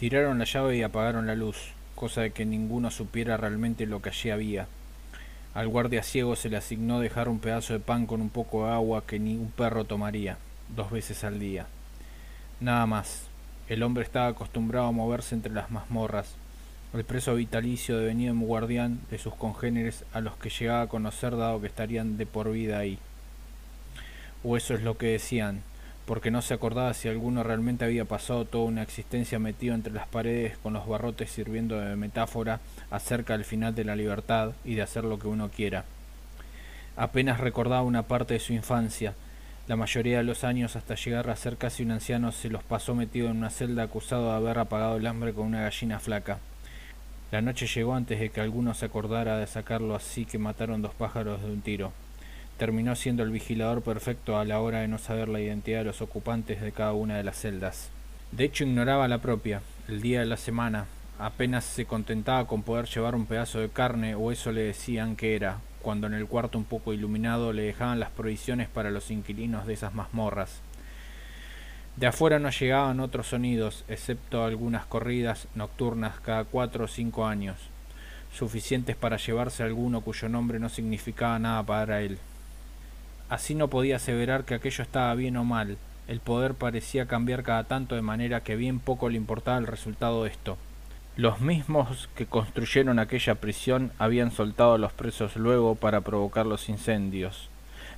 Tiraron la llave y apagaron la luz, cosa de que ninguno supiera realmente lo que allí había. Al guardia ciego se le asignó dejar un pedazo de pan con un poco de agua que ni un perro tomaría, dos veces al día. Nada más. El hombre estaba acostumbrado a moverse entre las mazmorras, el preso vitalicio devenido en guardián de sus congéneres a los que llegaba a conocer dado que estarían de por vida ahí. O eso es lo que decían, porque no se acordaba si alguno realmente había pasado toda una existencia metido entre las paredes con los barrotes sirviendo de metáfora acerca del final de la libertad y de hacer lo que uno quiera. Apenas recordaba una parte de su infancia, la mayoría de los años hasta llegar a ser casi un anciano se los pasó metido en una celda acusado de haber apagado el hambre con una gallina flaca. La noche llegó antes de que alguno se acordara de sacarlo así que mataron dos pájaros de un tiro terminó siendo el vigilador perfecto a la hora de no saber la identidad de los ocupantes de cada una de las celdas. De hecho ignoraba la propia, el día de la semana, apenas se contentaba con poder llevar un pedazo de carne o eso le decían que era, cuando en el cuarto un poco iluminado le dejaban las provisiones para los inquilinos de esas mazmorras. De afuera no llegaban otros sonidos, excepto algunas corridas nocturnas cada cuatro o cinco años, suficientes para llevarse a alguno cuyo nombre no significaba nada para él. Así no podía aseverar que aquello estaba bien o mal, el poder parecía cambiar cada tanto de manera que bien poco le importaba el resultado de esto. Los mismos que construyeron aquella prisión habían soltado a los presos luego para provocar los incendios,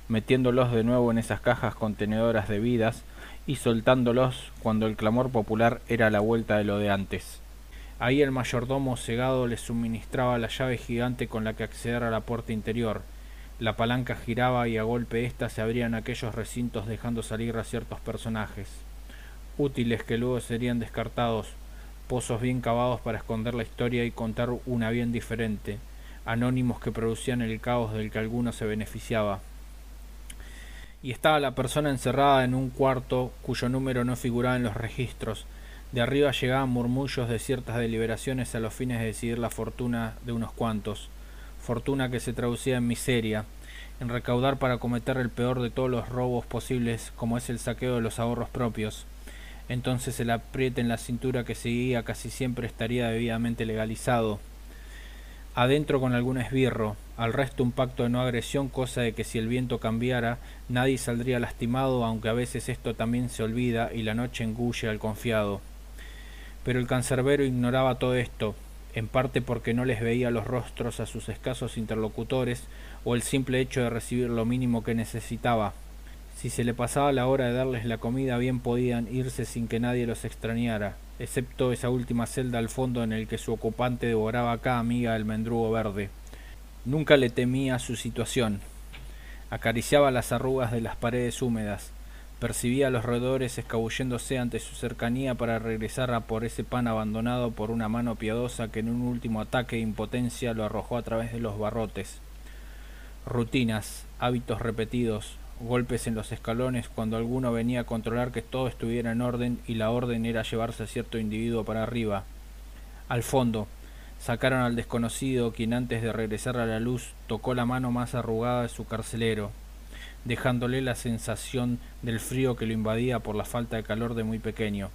metiéndolos de nuevo en esas cajas contenedoras de vidas y soltándolos cuando el clamor popular era la vuelta de lo de antes. Ahí el mayordomo cegado les suministraba la llave gigante con la que acceder a la puerta interior, la palanca giraba y a golpe ésta se abrían aquellos recintos dejando salir a ciertos personajes, útiles que luego serían descartados, pozos bien cavados para esconder la historia y contar una bien diferente, anónimos que producían el caos del que alguno se beneficiaba. Y estaba la persona encerrada en un cuarto cuyo número no figuraba en los registros. De arriba llegaban murmullos de ciertas deliberaciones a los fines de decidir la fortuna de unos cuantos fortuna que se traducía en miseria, en recaudar para cometer el peor de todos los robos posibles, como es el saqueo de los ahorros propios. Entonces el apriete en la cintura que seguía casi siempre estaría debidamente legalizado. Adentro con algún esbirro, al resto un pacto de no agresión, cosa de que si el viento cambiara, nadie saldría lastimado, aunque a veces esto también se olvida y la noche engulle al confiado. Pero el cancerbero ignoraba todo esto, en parte porque no les veía los rostros a sus escasos interlocutores o el simple hecho de recibir lo mínimo que necesitaba. Si se le pasaba la hora de darles la comida bien podían irse sin que nadie los extrañara, excepto esa última celda al fondo en el que su ocupante devoraba cada amiga del mendrugo verde. Nunca le temía su situación. Acariciaba las arrugas de las paredes húmedas, Percibía a los roedores escabulléndose ante su cercanía para regresar a por ese pan abandonado por una mano piadosa que en un último ataque de impotencia lo arrojó a través de los barrotes. Rutinas, hábitos repetidos, golpes en los escalones cuando alguno venía a controlar que todo estuviera en orden y la orden era llevarse a cierto individuo para arriba. Al fondo, sacaron al desconocido quien antes de regresar a la luz tocó la mano más arrugada de su carcelero, dejándole la sensación del frío que lo invadía por la falta de calor de muy pequeño.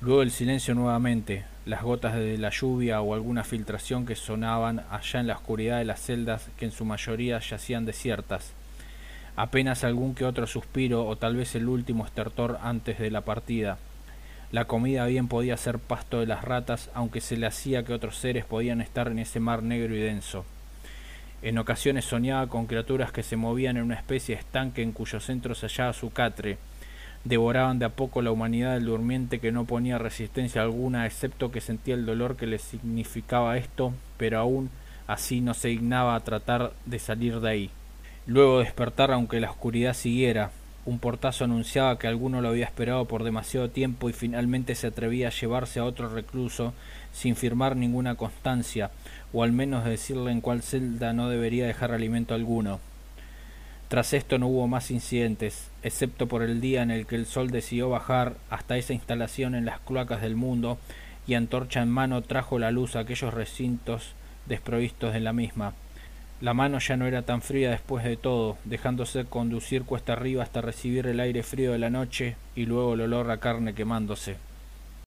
Luego el silencio nuevamente, las gotas de la lluvia o alguna filtración que sonaban allá en la oscuridad de las celdas que en su mayoría yacían desiertas. Apenas algún que otro suspiro o tal vez el último estertor antes de la partida. La comida bien podía ser pasto de las ratas, aunque se le hacía que otros seres podían estar en ese mar negro y denso. En ocasiones soñaba con criaturas que se movían en una especie de estanque en cuyo centro se hallaba su catre. Devoraban de a poco la humanidad del durmiente que no ponía resistencia alguna, excepto que sentía el dolor que le significaba esto, pero aún así no se dignaba a tratar de salir de ahí. Luego despertar aunque la oscuridad siguiera. Un portazo anunciaba que alguno lo había esperado por demasiado tiempo y finalmente se atrevía a llevarse a otro recluso sin firmar ninguna constancia, o al menos decirle en cuál celda no debería dejar alimento alguno. Tras esto no hubo más incidentes, excepto por el día en el que el sol decidió bajar hasta esa instalación en las cloacas del mundo y antorcha en mano trajo la luz a aquellos recintos desprovistos de la misma. La mano ya no era tan fría después de todo, dejándose conducir cuesta arriba hasta recibir el aire frío de la noche y luego el olor a carne quemándose.